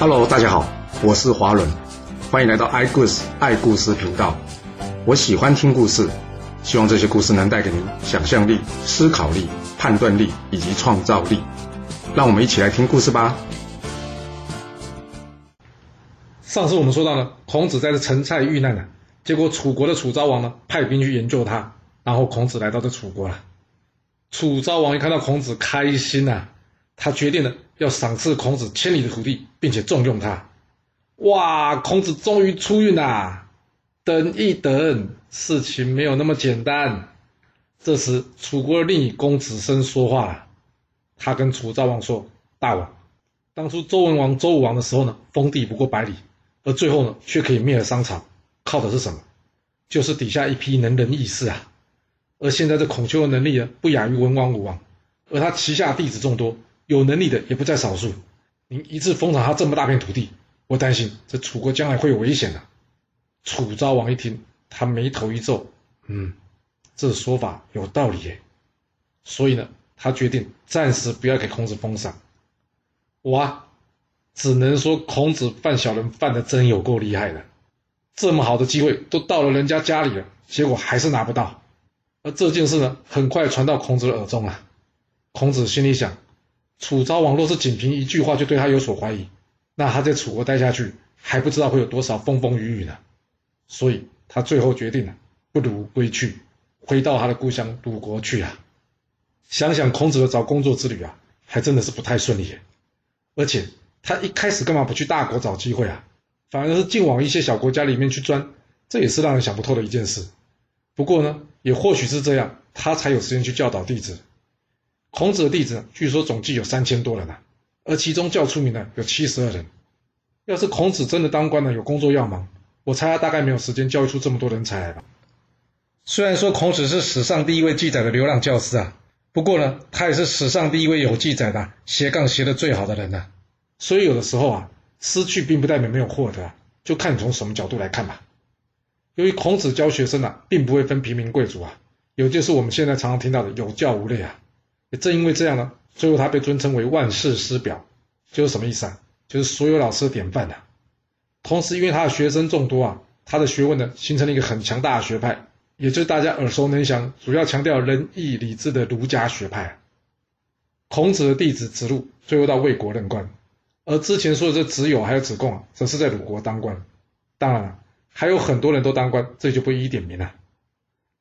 Hello，大家好，我是华伦，欢迎来到爱故事爱故事频道。我喜欢听故事，希望这些故事能带给您想象力、思考力、判断力以及创造力。让我们一起来听故事吧。上次我们说到呢，孔子在这陈蔡遇难了，结果楚国的楚昭王呢派兵去营救他，然后孔子来到这楚国了。楚昭王一看到孔子开心呐、他决定了要赏赐孔子千里的土地，并且重用他。哇，孔子终于出运啦！等一等，事情没有那么简单。这时，楚国的另一公子申说话了，他跟楚昭王说：“大王，当初周文王、周武王的时候呢，封地不过百里，而最后呢，却可以灭了商朝，靠的是什么？就是底下一批能人异士啊。而现在这孔丘的能力呢，不亚于文王、武王，而他旗下弟子众多，有能力的也不在少数。您一次封赏他这么大片土地，我担心这楚国将来会有危险的、楚昭王一听，他眉头一皱，嗯，这说法有道理耶。所以呢，他决定暂时不要给孔子封赏。我啊，只能说孔子犯小人犯的真有够厉害的，这么好的机会都到了人家家里了，结果还是拿不到。而这件事呢，很快传到孔子的耳中啊。孔子心里想，楚昭王若是仅凭一句话就对他有所怀疑，那他在楚国待下去，还不知道会有多少风风雨雨呢。所以他最后决定了，不如归去，回到他的故乡鲁国去啊。想想孔子的找工作之旅啊，还真的是不太顺利耶。而且他一开始干嘛不去大国找机会啊？反而是尽往一些小国家里面去钻，这也是让人想不透的一件事。不过呢，也或许是这样，他才有时间去教导弟子。孔子的弟子，据说总计有三千多人呢、而其中较出名的有七十二人。要是孔子真的当官了，有工作要忙，我猜他大概没有时间教育出这么多人才来吧。虽然说孔子是史上第一位记载的流浪教师啊，不过呢，他也是史上第一位有记载的斜杠斜的最好的人呐、所以有的时候啊，失去并不代表没有获得、就看你从什么角度来看吧。由于孔子教学生啊，并不会分平民贵族啊，有就是我们现在常常听到的有教无类啊。也正因为这样呢，最后他被尊称为万世师表，就是什么意思啊？就是所有老师的典范啊。同时，因为他的学生众多啊，他的学问呢，形成了一个很强大的学派，也就是大家耳熟能详、主要强调仁义礼智的儒家学派。孔子的弟子子路最后到魏国任官，而之前说的这子友还有子贡啊，则是在鲁国当官。当然了，还有很多人都当官，这就不一一点名了。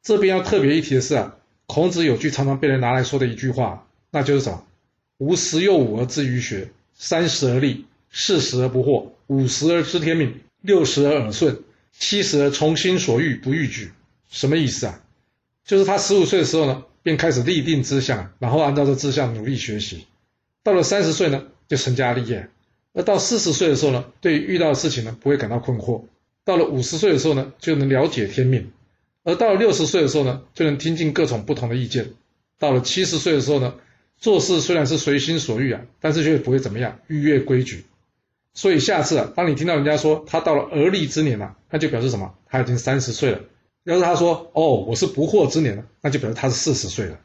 这边要特别一提的是啊，孔子有句常常被人拿来说的一句话，那就是什么？吾十有五而志于学，三十而立，四十而不惑，五十而知天命，六十而耳顺，七十而从心所欲不逾矩。什么意思啊？就是他十五岁的时候呢，便开始立定志向，然后按照这志向努力学习。到了三十岁呢，就成家立业；而到四十岁的时候呢，对于遇到的事情呢，不会感到困惑。到了五十岁的时候呢，就能了解天命；而到了六十岁的时候呢，就能听进各种不同的意见。到了七十岁的时候呢，做事虽然是随心所欲啊，但是却不会怎么样逾越规矩。所以下次啊，当你听到人家说他到了而立之年了、那就表示什么？他已经三十岁了。要是他说哦，我是不惑之年了，那就表示他是四十岁了。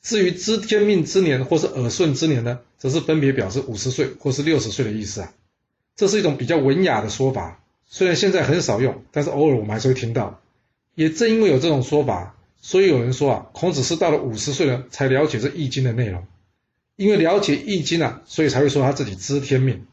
至于知天命之年或是耳顺之年呢，则是分别表示五十岁或是六十岁的意思啊。这是一种比较文雅的说法，虽然现在很少用，但是偶尔我们还是会听到。也正因为有这种说法，所以有人说啊，孔子是到了五十岁了才了解这易经的内容。因为了解易经啊，所以才会说他自己知天命。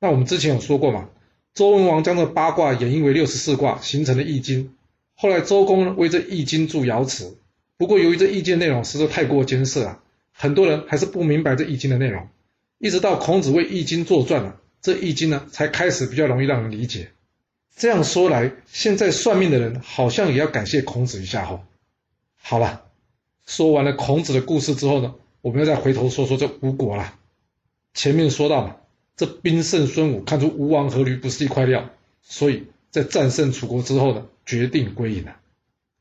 那我们之前有说过嘛，周文王将这八卦演绎为六十四卦，形成了易经。后来周公呢为这易经注爻辞，不过由于这易经内容实在太过艰涩啊，很多人还是不明白这易经的内容。一直到孔子为易经作传了，这易经呢才开始比较容易让人理解。这样说来，现在算命的人好像也要感谢孔子一下吼。好了，说完了孔子的故事之后呢，我们要再回头说说这吴国啦。前面说到嘛，这兵圣孙武看出吴王阖闾不是一块料，所以在战胜楚国之后呢，决定归隐了。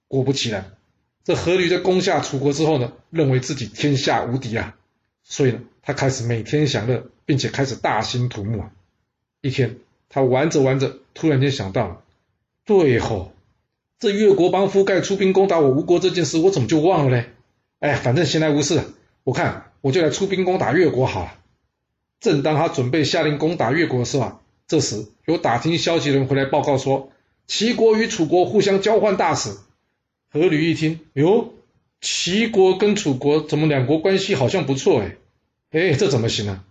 果不其然，这阖闾在攻下楚国之后呢，认为自己天下无敌啊，所以呢，他开始每天享乐，并且开始大兴土木啊。一天，他玩着玩着，突然间想到了，对吼，这越国帮夫盖出兵攻打我吴国这件事，我怎么就忘了嘞？哎，反正闲来无事，我看我就来出兵攻打越国好了。正当他准备下令攻打越国的时候啊，这时有打听消息的人回来报告说，齐国与楚国互相交换大使。阖闾一听，哟，齐国跟楚国怎么两国关系好像不错哎？哎，这怎么行啊？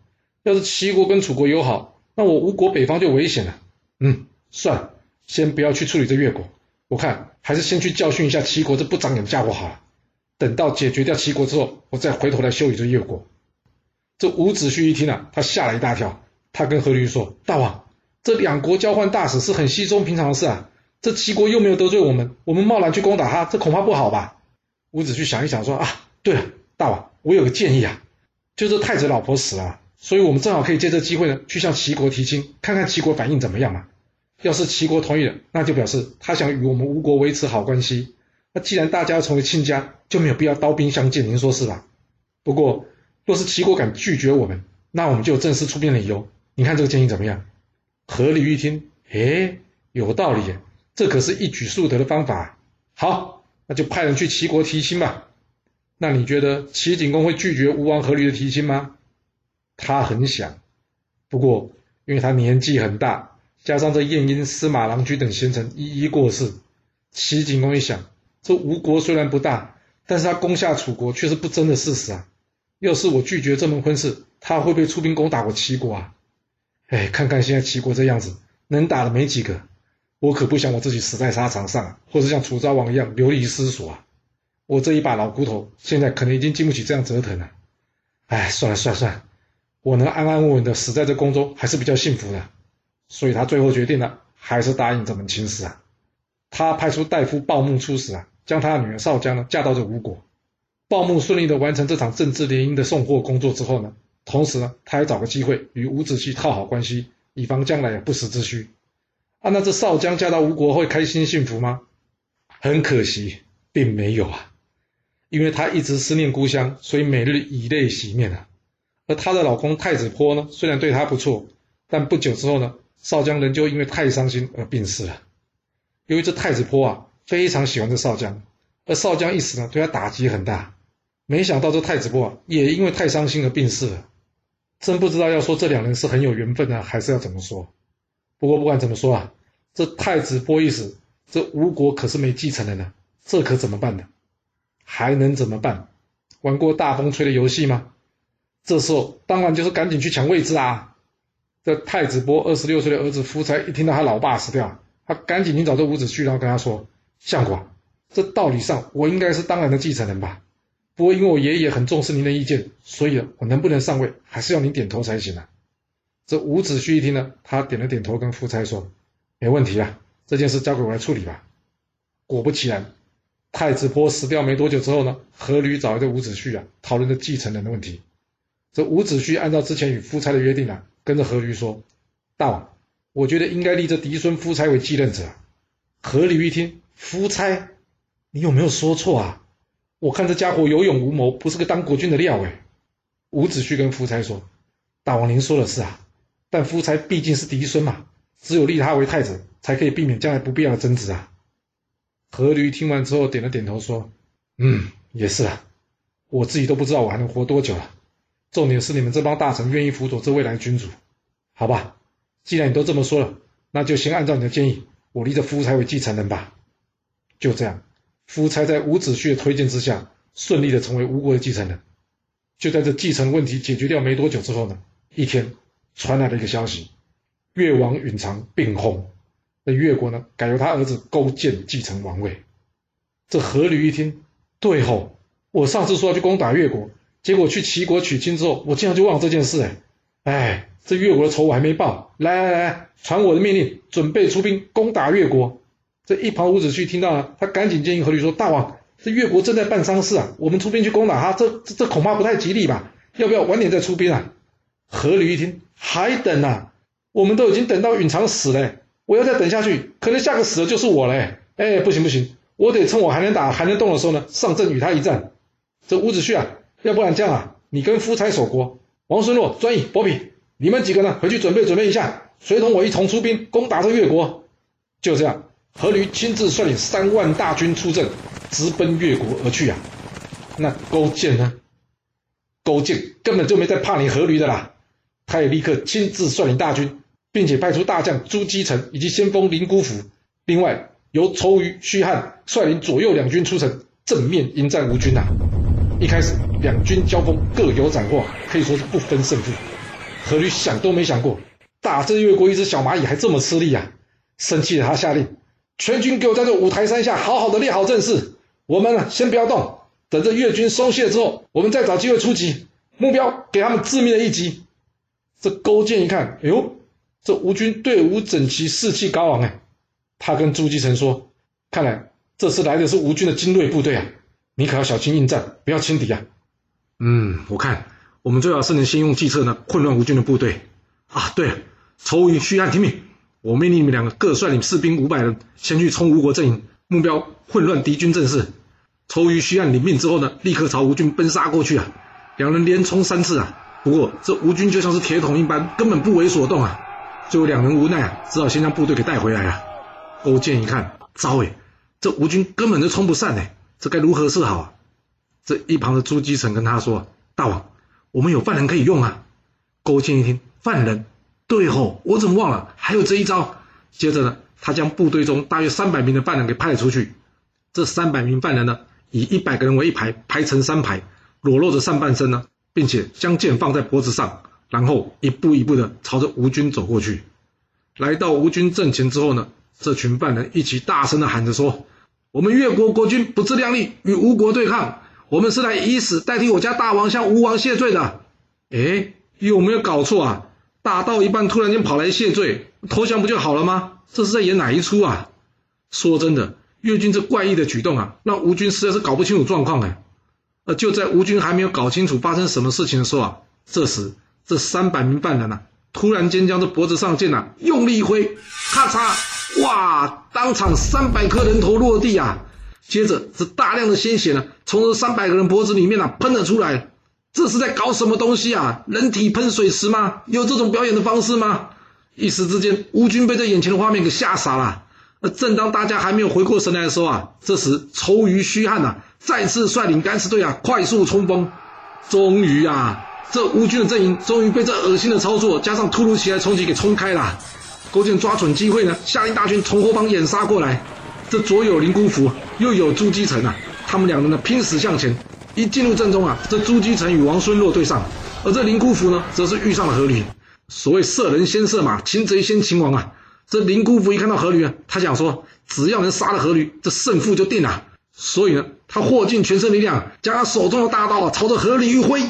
要是齐国跟楚国友好，那我吴国北方就危险了。嗯，算了，先不要去处理这越国，我看还是先去教训一下齐国这不长眼的家伙好了。等到解决掉齐国之后，我再回头来修理这越国。这伍子胥一听啊，他吓了一大跳，他跟阖闾说：“大王，这两国交换大使是很稀松平常的事啊。这齐国又没有得罪我们，我们贸然去攻打他，这恐怕不好吧？”伍子胥想一想说：“啊，对了，大王，我有个建议啊，就是太子老婆死了，所以我们正好可以借这机会呢，去向齐国提亲，看看齐国反应怎么样嘛。要是齐国同意了，那就表示他想与我们吴国维持好关系。那既然大家要成为亲家，就没有必要刀兵相见，您说是吧？不过。”若是齐国敢拒绝我们，那我们就有正式出兵的理由。你看这个建议怎么样？阖闾一听，哎，有道理，这可是一举数得的方法。好，那就派人去齐国提亲吧。那你觉得齐景公会拒绝吴王阖闾的提亲吗？他很想，不过因为他年纪很大，加上这晏婴、司马郎居等贤臣一一过世，齐景公一想，这吴国虽然不大，但是他攻下楚国却是不争的事实啊。要是我拒绝这门婚事，他会不会出兵攻打我齐国啊？哎，看看现在齐国这样子，能打的没几个。我可不想我自己死在沙场上，或者像楚昭王一样流离失所啊！我这一把老骨头，现在可能已经经不起这样折腾了。哎，算了算了算了，我能安安稳稳的死在这宫中，还是比较幸福的。所以他最后决定了，还是答应这门亲事啊。他派出大夫鲍牧出使啊，将他的女儿少姜呢嫁到这吴国。鲍牧顺利的完成这场政治联姻的送货工作之后呢，同时呢，他还找个机会与伍子胥套好关系，以防将来有不时之需。啊，那这少将嫁到吴国会开心幸福吗？很可惜，并没有啊，因为她一直思念故乡，所以每日以泪洗面啊。而她的老公太子坡呢，虽然对她不错，但不久之后呢，少将仍旧因为太伤心而病逝了。由于这太子坡啊，非常喜欢这少将，而少将一死呢，对他打击很大。没想到这太子波也因为太伤心而病逝了，真不知道要说这两人是很有缘分呢，还是要怎么说？不过不管怎么说啊，这太子波一死，这吴国可是没继承人呢，这可怎么办呢？还能怎么办？玩过大风吹的游戏吗？这时候当然就是赶紧去抢位置啊！这太子波二十六岁的儿子夫差一听到他老爸死掉，他赶紧去找这伍子胥，然后跟他说：“相国，这道理上我应该是当然的继承人吧？”不过，因为我爷爷很重视您的意见，所以我能不能上位，还是要您点头才行啊。这伍子胥一听呢，他点了点头，跟夫差说：“没问题啊，这件事交给我来处理吧。”果不其然，太子坡死掉没多久之后呢，阖闾找来这伍子胥啊，讨论这继承人的问题。这伍子胥按照之前与夫差的约定啊，跟着阖闾说：“大王，我觉得应该立这嫡孙夫差为继任者。”阖闾一听，夫差，你有没有说错啊？我看这家伙有勇无谋，不是个当国君的料哎。伍子胥跟夫差说：“大王您说的是啊，但夫差毕竟是嫡孙嘛，只有立他为太子，才可以避免将来不必要的争执啊。”阖闾听完之后点了点头说：“嗯，也是啊，我自己都不知道我还能活多久了。重点是你们这帮大臣愿意辅佐这未来君主，好吧？既然你都这么说了，那就先按照你的建议，我立这夫差为继承人吧。就这样。”夫差在伍子胥的推荐之下，顺利的成为吴国的继承人。就在这继承问题解决掉没多久之后呢，一天传来了一个消息：越王允常病薨，那越国呢改由他儿子勾践继承王位。这阖闾一听，对吼，我上次说要去攻打越国，结果去齐国娶亲之后，我竟然就忘了这件事哎，哎，这越国的仇我还没报，来来来，传我的命令，准备出兵攻打越国。这一旁伍子胥听到了，他赶紧建议阖闾说：“大王，这越国正在办丧事啊，我们出兵去攻打他，这这恐怕不太吉利吧？要不要晚点再出兵啊？”阖闾一听，还等啊？我们都已经等到允常死了，我要再等下去，可能下个死的就是我嘞！哎，不行不行，我得趁我还能打还能动的时候呢，上阵与他一战。这伍子胥啊，要不然这样啊，你跟夫差守国，王孙洛、专乙、伯嚭，你们几个呢，回去准备准备一下，随同我一同出兵攻打这越国。就这样。阖闾亲自率领三万大军出阵，直奔越国而去啊！那勾践呢？勾践根本就没在怕你阖闾的啦，他也立刻亲自率领大军并且派出大将朱基成以及先锋林姑甫，另外由仇余、须汉率领左右两军出城，正面迎战吴军呐。一开始两军交锋各有斩获，可以说是不分胜负。何吕想都没想过，打这越国一只小蚂蚁还这么吃力啊！生气的他下令，全军给我在这五台山下好好的列好阵势，我们呢先不要动，等着越军松懈之后，我们再找机会出击，目标给他们致命的一击。这勾践一看，哎呦！这吴军队伍整齐，士气高昂哎！他跟朱基成说：“看来这次来的是吴军的精锐部队啊，你可要小心应战，不要轻敌啊！”嗯，我看我们最好是能先用计策呢，混乱吴军的部队啊。对了，仇余、虚汉听命，我命令你们两个各率领士兵五百人，先去冲吴国阵营，目标混乱敌军阵势。仇余、虚汉领命之后呢，立刻朝吴军奔杀过去啊！两人连冲三次啊，不过这吴军就像是铁桶一般，根本不为所动啊！最后两人无奈啊，只好先将部队给带回来了。勾践一看，糟哎，这吴军根本就冲不散哎，这该如何是好啊？这一旁的朱基成跟他说：“大王，我们有犯人可以用啊。”勾践一听，犯人，对吼，我怎么忘了？还有这一招。接着呢，他将部队中大约三百名的犯人给派出去。这三百名犯人呢，以一百个人为一排，排成三排，裸露着上半身呢，并且将剑放在脖子上。然后一步一步的朝着吴军走过去，来到吴军阵前之后呢，这群犯人一起大声的喊着说：“我们越国国君不自量力，与吴国对抗，我们是来以死代替我家大王向吴王谢罪的。”哎，有没有搞错啊？打到一半突然间跑来谢罪，投降不就好了吗？这是在演哪一出啊？说真的，越军这怪异的举动啊，让吴军实在是搞不清楚状况哎。呃，就在吴军还没有搞清楚发生什么事情的时候啊，这时。这三百名犯人呐，突然间将这脖子上剑呐用力一挥，咔嚓！哇，当场三百颗人头落地啊！接着这大量的鲜血呢，从这三百个人脖子里面呐喷了出来。这是在搞什么东西啊？人体喷水池吗？有这种表演的方式吗？一时之间，吴军被这眼前的画面给吓傻了。而正当大家还没有回过神来的时候啊，这时仇余虚汉呐再次率领敢死队啊快速冲锋，终于啊！这吴军的阵营终于被这恶心的操作加上突如其来冲击给冲开了。勾践抓准机会呢，下令大军从后方掩杀过来。这左有林姑甫，右有朱姬成啊，他们两人呢拼死向前。一进入阵中啊，这朱姬成与王孙洛对上，而这林姑甫呢，则是遇上了阖闾。所谓射人先射马，擒贼先擒王啊。这林姑甫一看到阖闾啊，他想说，只要能杀了阖闾，这胜负就定了。所以呢，他获尽全身力量，将他手中的大刀啊，朝着阖闾一挥。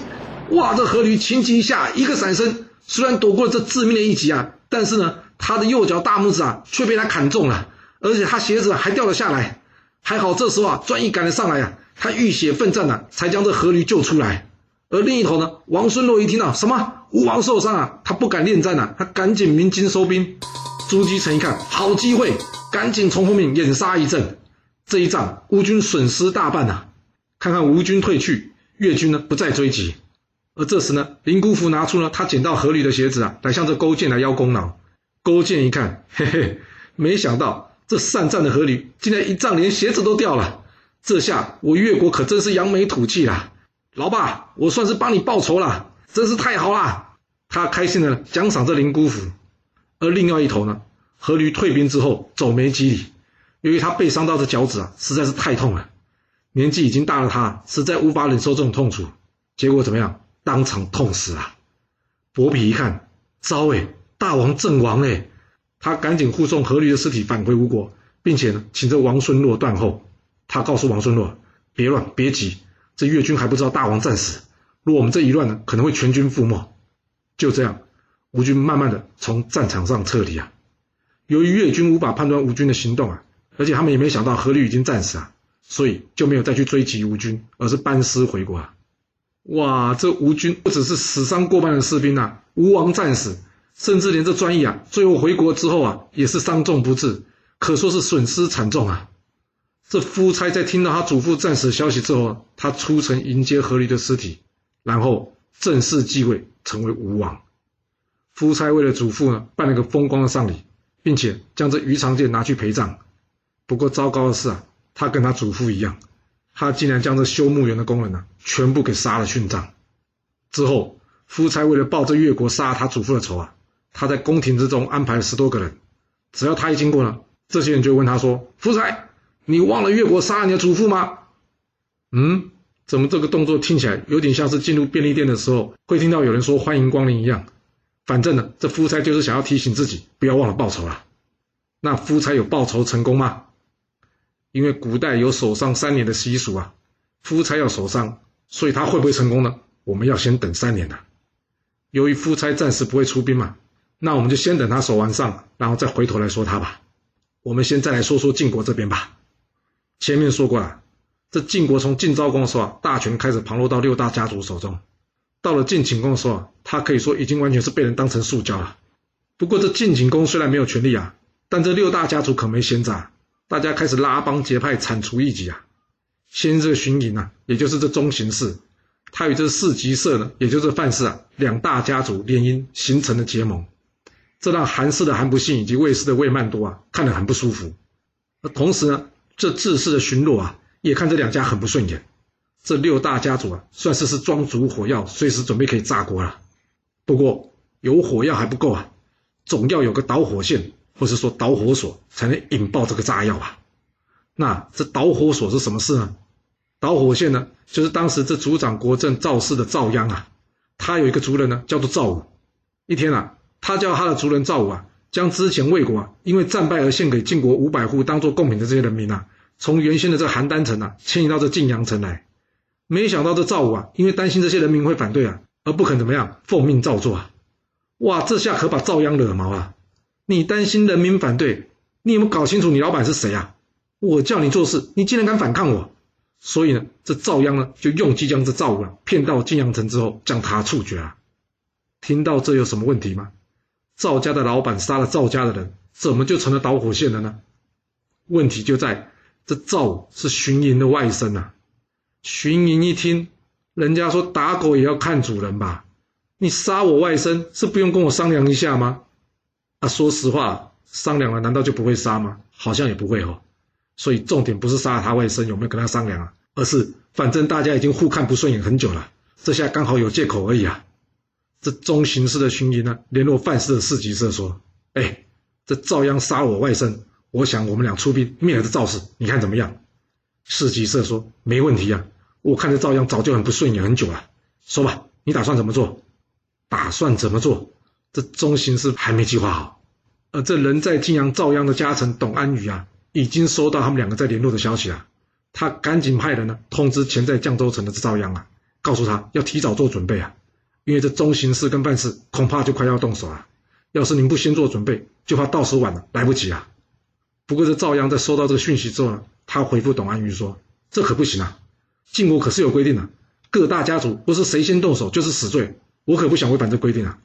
哇！这阖闾情急一下，一个闪身，虽然躲过了这致命的一击啊，但是呢，他的右脚大拇指啊却被他砍中了，而且他鞋子还掉了下来。还好这时候啊，专一赶了上来啊，他浴血奋战啊，才将这阖闾救出来。而另一头呢，王孙洛一听到什么吴王受伤啊，他不敢恋战啊，他赶紧鸣金收兵。朱姬成一看好机会，赶紧从后面掩杀一阵。这一仗吴军损失大半呐。看看吴军退去，越军呢不再追击。而这时呢，林姑父拿出了他捡到河里的鞋子啊，来向这勾践来邀功劳。勾践一看，嘿嘿，没想到这善战的阖闾竟然一仗连鞋子都掉了，这下我越国可真是扬眉吐气啦！老爸，我算是帮你报仇了，真是太好了！他开心的奖赏这林姑父。而另外一头呢，阖闾退兵之后走没几里，由于他被伤到的脚趾啊，实在是太痛了，年纪已经大了，他实在无法忍受这种痛楚，结果怎么样？当场痛死啊！伯嚭一看，糟哎，大王阵亡哎！他赶紧护送阖闾的尸体返回吴国，并且呢，请这王孙洛断后。他告诉王孙洛：“别乱，别急，这越军还不知道大王战死，若我们这一乱呢，可能会全军覆没。”就这样，吴军慢慢的从战场上撤离啊。由于越军无法判断吴军的行动啊，而且他们也没想到阖闾已经战死啊，所以就没有再去追击吴军，而是班师回国啊。哇，这吴军不只是死伤过半的士兵呐，吴王战死，甚至连这专一啊，最后回国之后啊，也是伤重不治，可说是损失惨重啊。这夫差在听到他祖父战死消息之后，他出城迎接阖闾的尸体，然后正式继位成为吴王。夫差为了祖父呢，办了个风光的丧礼，并且将这鱼肠剑拿去陪葬。不过糟糕的是啊，他跟他祖父一样。他竟然将这修墓园的工人呢，全部给杀了殉葬。之后，夫差为了报这越国杀他祖父的仇啊，他在宫廷之中安排了十多个人，只要他一经过呢，这些人就问他说：“夫差，你忘了越国杀了你的祖父吗？”嗯，怎么这个动作听起来有点像是进入便利店的时候会听到有人说“欢迎光临”一样？反正呢，这夫差就是想要提醒自己不要忘了报仇了。那夫差有报仇成功吗？因为古代有守丧三年的习俗啊，夫差要守丧，所以他会不会成功呢？我们要先等三年的。由于夫差暂时不会出兵嘛，那我们就先等他守完上，然后再回头来说他吧。我们先再来说说晋国这边吧。前面说过了，这晋国从晋昭公的时候啊，大权开始旁落到六大家族手中。到了晋景公的时候，他可以说已经完全是被人当成塑胶了。不过这晋景公虽然没有权利啊，但这六大家族可没闲着。大家开始拉帮结派，铲除异己啊！先这个荀寅啊，也就是这中行氏，他与这四吉社呢，也就是范氏啊，两大家族联姻形成的结盟，这让韩氏的韩不信以及魏氏的魏曼多啊，看得很不舒服。那同时呢，这智氏的荀若啊，也看这两家很不顺眼。这六大家族啊，算是是装足火药，随时准备可以炸锅了。不过有火药还不够啊，总要有个导火线。或是说导火索才能引爆这个炸药啊？那这导火索是什么事呢？导火线呢，就是当时这族长国政赵氏的赵鞅啊，他有一个族人呢，叫做赵武。一天啊，他叫他的族人赵武啊，将之前魏国啊因为战败而献给晋国五百户当做贡品的这些人民啊，从原先的这邯郸城啊迁移到这晋阳城来。没想到这赵武啊，因为担心这些人民会反对啊，而不肯怎么样奉命照做啊。哇，这下可把赵鞅惹毛了。你担心人民反对，你有没有搞清楚你老板是谁啊？我叫你做事，你竟然敢反抗我！所以呢，这赵鞅呢就用计将这赵武啊骗到晋阳城之后，将他处决了。听到这有什么问题吗？赵家的老板杀了赵家的人，怎么就成了导火线了呢？问题就在这赵是荀营的外甥啊。荀营一听，人家说打狗也要看主人吧？你杀我外甥是不用跟我商量一下吗？啊说实话，商量了难道就不会杀吗？好像也不会哦。所以重点不是杀了他外甥有没有跟他商量啊，而是反正大家已经互看不顺眼很久了，这下刚好有借口而已啊。这中行氏的巡营呢，联络范氏的四级社说：“哎，这赵鞅杀我外甥，我想我们俩出兵灭了这赵氏，你看怎么样？”四级社说：“没问题啊，我看这赵鞅早就很不顺眼很久了。说吧，你打算怎么做？打算怎么做？”这中行氏还没计划好，而这人在晋阳赵鞅的家臣董安宇啊，已经收到他们两个在联络的消息了。他赶紧派人呢通知潜在绛州城的赵鞅啊，告诉他要提早做准备啊，因为这中行事跟范氏恐怕就快要动手了。要是您不先做准备，就怕到时晚了，来不及啊。不过这赵鞅在收到这个讯息之后呢，他回复董安于说：“这可不行啊，晋国可是有规定的，各大家族不是谁先动手就是死罪，我可不想违反这规定啊。”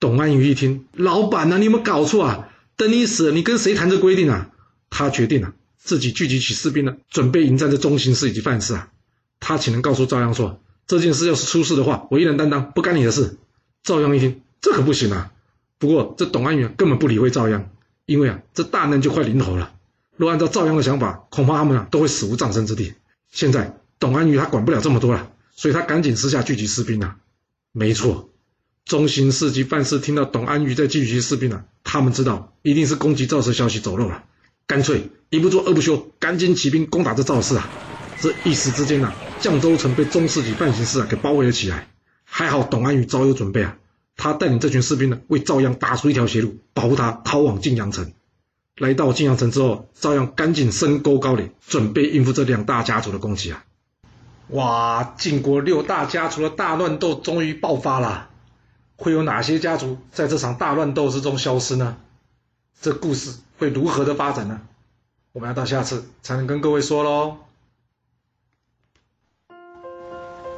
董安于一听，老板呐，你有没有搞错啊？等你死了，你跟谁谈这规定啊？他决定了，自己聚集起士兵呢，准备迎战这中行事以及范氏啊。他岂能告诉赵鞅说，这件事要是出事的话，我一人担当，不干你的事。赵鞅一听，这可不行啊。不过这董安宇根本不理会赵鞅，因为啊，这大难就快临头了。若按照赵鞅的想法，恐怕他们啊都会死无葬身之地。现在董安宇他管不了这么多了，所以他赶紧私下聚集士兵啊。没错。中行氏及范氏听到董安于在聚集士兵了，他们知道一定是攻击赵氏消息走漏了，干脆一不做二不休，赶紧起兵攻打这赵氏啊！这一时之间呐，绛州城被中世纪范行氏啊给包围了起来。还好董安于早有准备啊，他带领这群士兵呢，为赵鞅打出一条血路，保护他逃往晋阳城。来到晋阳城之后，赵鞅赶紧升沟高垒，准备应付这两大家族的攻击啊！哇，晋国六大家族的大乱斗终于爆发了。会有哪些家族在这场大乱斗之中消失呢？这故事会如何的发展呢？我们要到下次才能跟各位说喽。